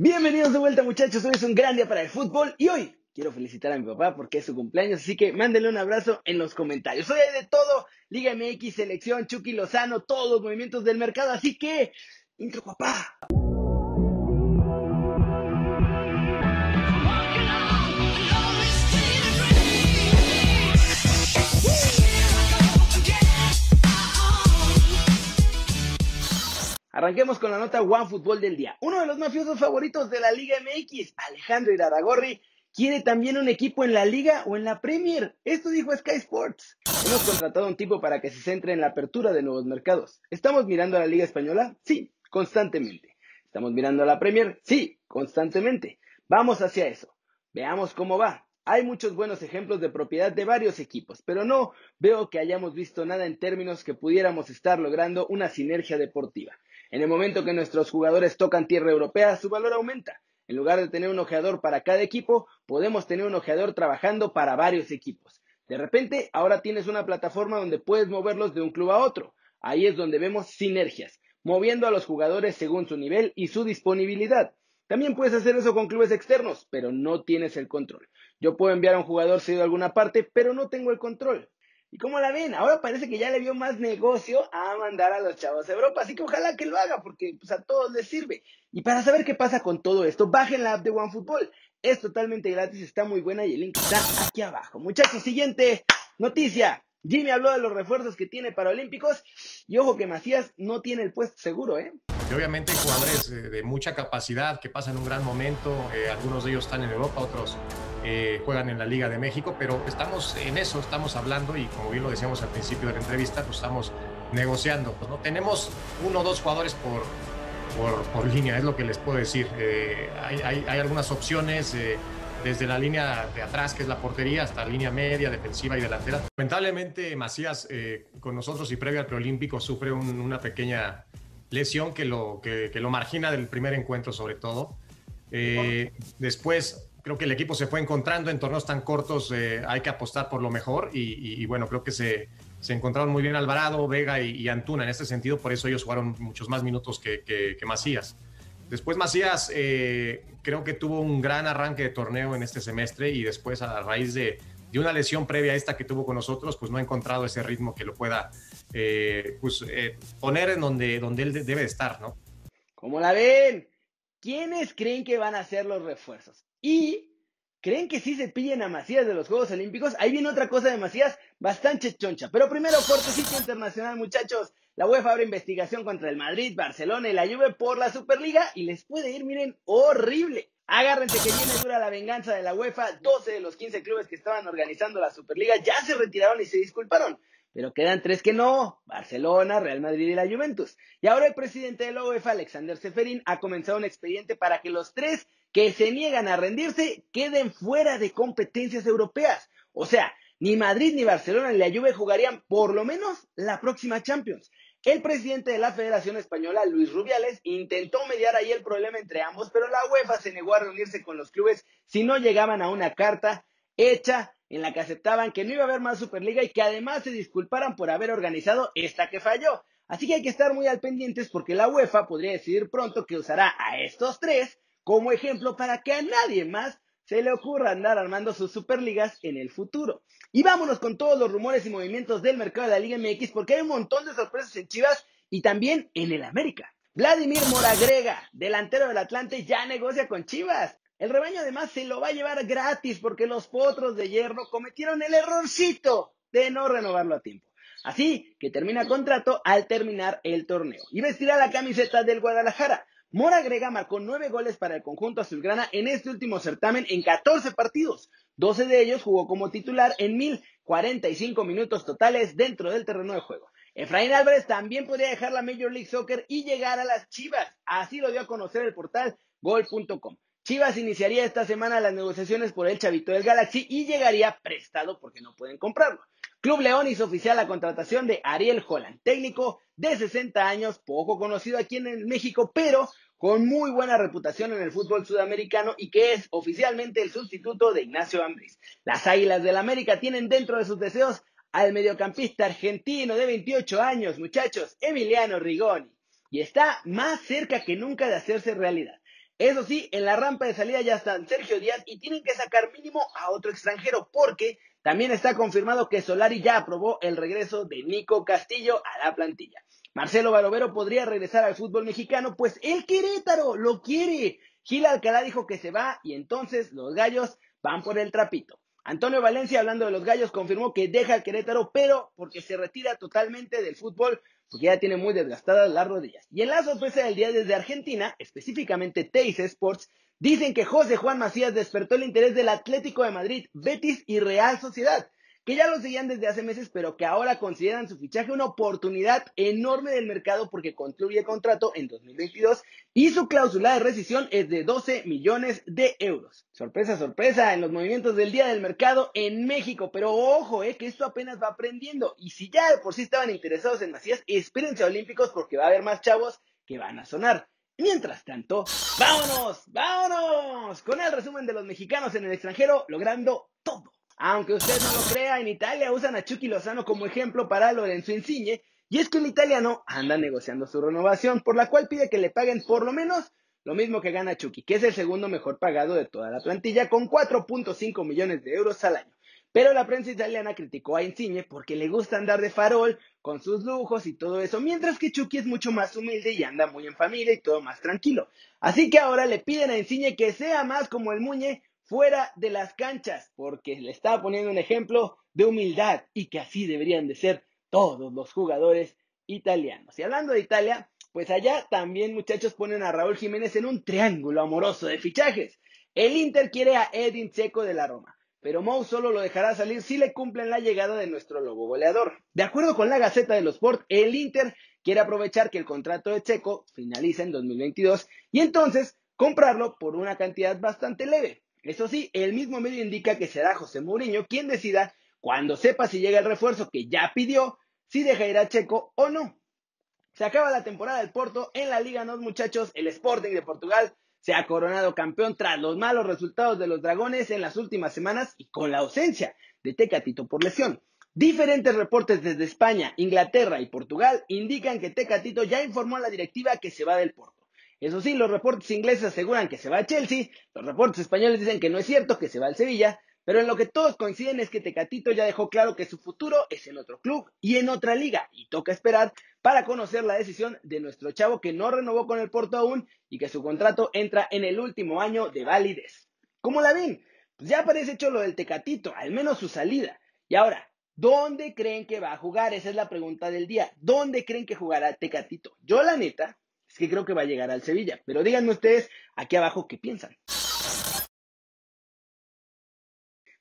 Bienvenidos de vuelta muchachos, hoy es un gran día para el fútbol y hoy quiero felicitar a mi papá porque es su cumpleaños, así que mándenle un abrazo en los comentarios. Hoy hay de todo, Liga MX, selección, Chucky Lozano, todos los movimientos del mercado, así que, intro papá. Arranquemos con la nota One Fútbol del día. Uno de los mafiosos favoritos de la Liga MX, Alejandro Iraragorri, quiere también un equipo en la Liga o en la Premier. Esto dijo Sky Sports. Hemos contratado a un tipo para que se centre en la apertura de nuevos mercados. ¿Estamos mirando a la Liga Española? Sí, constantemente. ¿Estamos mirando a la Premier? Sí, constantemente. Vamos hacia eso. Veamos cómo va. Hay muchos buenos ejemplos de propiedad de varios equipos, pero no veo que hayamos visto nada en términos que pudiéramos estar logrando una sinergia deportiva. En el momento que nuestros jugadores tocan tierra europea, su valor aumenta. En lugar de tener un ojeador para cada equipo, podemos tener un ojeador trabajando para varios equipos. De repente, ahora tienes una plataforma donde puedes moverlos de un club a otro. Ahí es donde vemos sinergias, moviendo a los jugadores según su nivel y su disponibilidad. También puedes hacer eso con clubes externos, pero no tienes el control. Yo puedo enviar a un jugador cedido a alguna parte, pero no tengo el control. ¿Y cómo la ven? Ahora parece que ya le vio más negocio a mandar a los chavos a Europa, así que ojalá que lo haga porque pues, a todos les sirve. Y para saber qué pasa con todo esto, bajen la app de OneFootball. Es totalmente gratis, está muy buena y el link está aquí abajo. Muchachos, siguiente noticia. Jimmy habló de los refuerzos que tiene para Olímpicos y ojo que Macías no tiene el puesto seguro, ¿eh? Y obviamente jugadores eh, de mucha capacidad que pasan un gran momento, eh, algunos de ellos están en Europa, otros eh, juegan en la Liga de México, pero estamos en eso, estamos hablando y como bien lo decíamos al principio de la entrevista, pues estamos negociando. ¿no? Tenemos uno o dos jugadores por, por, línea, es lo que les puedo decir. Eh, hay, hay, hay, algunas opciones. Eh, desde la línea de atrás, que es la portería, hasta la línea media, defensiva y delantera. Lamentablemente, Macías, con nosotros y previo al preolímpico, sufre una pequeña lesión que lo, que, que, lo margina del primer encuentro, sobre todo. después, creo que el equipo se fue encontrando en torneos tan cortos, eh, hay que apostar por lo mejor y, bueno, creo que se, se, encontraron muy bien Alvarado, Vega y, Antuna en este sentido, por eso ellos jugaron muchos más minutos que, que, Macías. Después Macías eh, creo que tuvo un gran arranque de torneo en este semestre y después a raíz de, de, una lesión previa a esta que tuvo con nosotros, pues no ha encontrado ese ritmo que lo pueda eh, pues, poner en donde, donde él debe estar, ¿no? ¿Cómo la ven? ¿Quiénes creen que van a ser los refuerzos? Y creen que sí se pillen a Macías de los Juegos Olímpicos. Ahí viene otra cosa de Macías bastante choncha. Pero primero, sitio internacional, muchachos. La UEFA abre investigación contra el Madrid, Barcelona y la Juve por la Superliga y les puede ir, miren, horrible. Agárrense que viene dura la venganza de la UEFA. 12 de los 15 clubes que estaban organizando la Superliga ya se retiraron y se disculparon. Pero quedan tres que no, Barcelona, Real Madrid y la Juventus. Y ahora el presidente de la UEFA, Alexander Seferin, ha comenzado un expediente para que los tres que se niegan a rendirse queden fuera de competencias europeas. O sea, ni Madrid, ni Barcelona, ni la Juve jugarían por lo menos la próxima Champions. El presidente de la Federación Española, Luis Rubiales, intentó mediar ahí el problema entre ambos, pero la UEFA se negó a reunirse con los clubes si no llegaban a una carta hecha en la que aceptaban que no iba a haber más Superliga y que además se disculparan por haber organizado esta que falló. Así que hay que estar muy al pendientes porque la UEFA podría decidir pronto que usará a estos tres como ejemplo para que a nadie más se le ocurra andar armando sus superligas en el futuro. Y vámonos con todos los rumores y movimientos del mercado de la Liga MX porque hay un montón de sorpresas en Chivas y también en el América. Vladimir Moragrega, delantero del Atlante, ya negocia con Chivas. El rebaño además se lo va a llevar gratis porque los potros de hierro cometieron el errorcito de no renovarlo a tiempo. Así que termina contrato al terminar el torneo y vestirá la camiseta del Guadalajara. Mora Grega marcó nueve goles para el conjunto azulgrana en este último certamen en 14 partidos. 12 de ellos jugó como titular en 1045 minutos totales dentro del terreno de juego. Efraín Álvarez también podría dejar la Major League Soccer y llegar a las Chivas. Así lo dio a conocer el portal gol.com. Chivas iniciaría esta semana las negociaciones por el chavito del Galaxy y llegaría prestado porque no pueden comprarlo. Club León hizo oficial la contratación de Ariel Holland, técnico de 60 años, poco conocido aquí en México, pero con muy buena reputación en el fútbol sudamericano y que es oficialmente el sustituto de Ignacio Ambriz. Las Águilas del América tienen dentro de sus deseos al mediocampista argentino de 28 años, muchachos, Emiliano Rigoni, y está más cerca que nunca de hacerse realidad. Eso sí, en la rampa de salida ya están Sergio Díaz y tienen que sacar mínimo a otro extranjero porque también está confirmado que Solari ya aprobó el regreso de Nico Castillo a la plantilla. Marcelo Barovero podría regresar al fútbol mexicano, pues el Querétaro lo quiere. Gil Alcalá dijo que se va y entonces los gallos van por el trapito. Antonio Valencia, hablando de los gallos, confirmó que deja el Querétaro, pero porque se retira totalmente del fútbol, porque ya tiene muy desgastadas las rodillas. Y en la sorpresa del día desde Argentina, específicamente Teis Sports, dicen que José Juan Macías despertó el interés del Atlético de Madrid, Betis y Real Sociedad que ya lo seguían desde hace meses, pero que ahora consideran su fichaje una oportunidad enorme del mercado porque concluye contrato en 2022 y su cláusula de rescisión es de 12 millones de euros. Sorpresa, sorpresa en los movimientos del día del mercado en México, pero ojo, eh, que esto apenas va aprendiendo y si ya de por sí estaban interesados en Macías, espérense a Olímpicos porque va a haber más chavos que van a sonar. Mientras tanto, vámonos, vámonos con el resumen de los mexicanos en el extranjero logrando todo. Aunque usted no lo crea, en Italia usan a Chucky Lozano como ejemplo para Lorenzo Insigne, y es que el italiano anda negociando su renovación, por la cual pide que le paguen por lo menos lo mismo que gana Chucky, que es el segundo mejor pagado de toda la plantilla, con 4.5 millones de euros al año. Pero la prensa italiana criticó a Insigne porque le gusta andar de farol, con sus lujos y todo eso, mientras que Chucky es mucho más humilde y anda muy en familia y todo más tranquilo. Así que ahora le piden a Insigne que sea más como el Muñe, fuera de las canchas, porque le estaba poniendo un ejemplo de humildad y que así deberían de ser todos los jugadores italianos. Y hablando de Italia, pues allá también muchachos ponen a Raúl Jiménez en un triángulo amoroso de fichajes. El Inter quiere a Edin Checo de la Roma, pero Mou solo lo dejará salir si le cumplen la llegada de nuestro lobo goleador. De acuerdo con la Gaceta de los Sport, el Inter quiere aprovechar que el contrato de Checo finaliza en 2022 y entonces comprarlo por una cantidad bastante leve. Eso sí, el mismo medio indica que será José Mourinho quien decida, cuando sepa si llega el refuerzo que ya pidió, si deja ir a Checo o no. Se acaba la temporada del Porto en la Liga NOS, muchachos. El Sporting de Portugal se ha coronado campeón tras los malos resultados de los Dragones en las últimas semanas y con la ausencia de Tecatito por lesión. Diferentes reportes desde España, Inglaterra y Portugal indican que Tecatito ya informó a la directiva que se va del Porto. Eso sí, los reportes ingleses aseguran que se va a Chelsea, los reportes españoles dicen que no es cierto, que se va al Sevilla, pero en lo que todos coinciden es que Tecatito ya dejó claro que su futuro es en otro club y en otra liga, y toca esperar para conocer la decisión de nuestro chavo que no renovó con el Porto aún y que su contrato entra en el último año de validez. ¿Cómo la ven? Pues ya parece hecho lo del Tecatito, al menos su salida. Y ahora, ¿dónde creen que va a jugar? Esa es la pregunta del día. ¿Dónde creen que jugará Tecatito? Yo la neta, es que creo que va a llegar al Sevilla. Pero díganme ustedes aquí abajo qué piensan.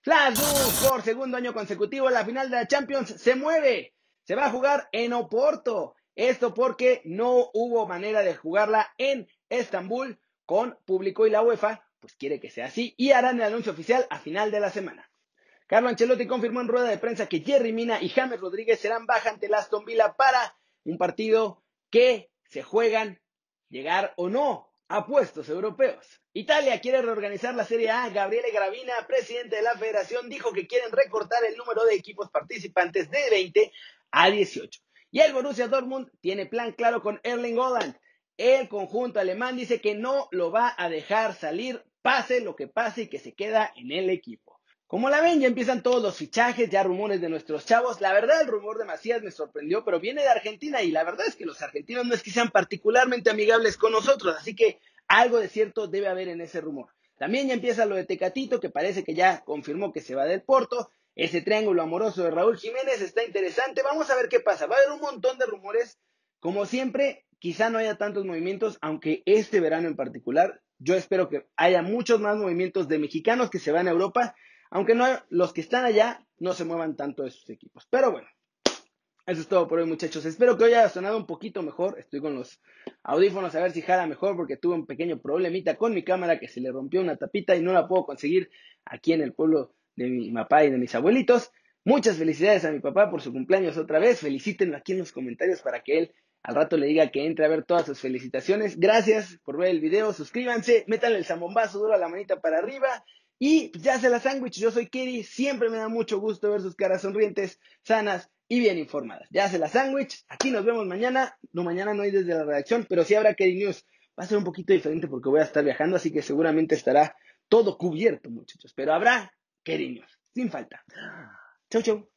Flash por segundo año consecutivo, la final de la Champions se mueve. Se va a jugar en Oporto. Esto porque no hubo manera de jugarla en Estambul con público y la UEFA, pues quiere que sea así y harán el anuncio oficial a final de la semana. Carlo Ancelotti confirmó en rueda de prensa que Jerry Mina y James Rodríguez serán baja ante el Aston para un partido que se juegan llegar o no a puestos europeos. Italia quiere reorganizar la Serie A. Gabriele Gravina, presidente de la federación, dijo que quieren recortar el número de equipos participantes de 20 a 18. Y el Borussia Dortmund tiene plan claro con Erling Haaland. El conjunto alemán dice que no lo va a dejar salir, pase lo que pase y que se queda en el equipo. Como la ven, ya empiezan todos los fichajes, ya rumores de nuestros chavos. La verdad, el rumor de Macías me sorprendió, pero viene de Argentina y la verdad es que los argentinos no es que sean particularmente amigables con nosotros, así que algo de cierto debe haber en ese rumor. También ya empieza lo de Tecatito, que parece que ya confirmó que se va del Porto. Ese triángulo amoroso de Raúl Jiménez está interesante. Vamos a ver qué pasa. Va a haber un montón de rumores. Como siempre, quizá no haya tantos movimientos, aunque este verano en particular, yo espero que haya muchos más movimientos de mexicanos que se van a Europa aunque no, los que están allá no se muevan tanto de sus equipos. Pero bueno, eso es todo por hoy, muchachos. Espero que hoy haya sonado un poquito mejor. Estoy con los audífonos a ver si jala mejor porque tuve un pequeño problemita con mi cámara que se le rompió una tapita y no la puedo conseguir aquí en el pueblo de mi papá y de mis abuelitos. Muchas felicidades a mi papá por su cumpleaños otra vez. Felicítenlo aquí en los comentarios para que él al rato le diga que entre a ver todas sus felicitaciones. Gracias por ver el video. Suscríbanse, métanle el zambombazo duro a la manita para arriba. Y ya se la sándwich, yo soy Kiri, siempre me da mucho gusto ver sus caras sonrientes, sanas y bien informadas. Ya se la sándwich, aquí nos vemos mañana, no mañana no hay desde la redacción, pero sí habrá Keri News. Va a ser un poquito diferente porque voy a estar viajando, así que seguramente estará todo cubierto, muchachos. Pero habrá cariños, sin falta. Chau, chau.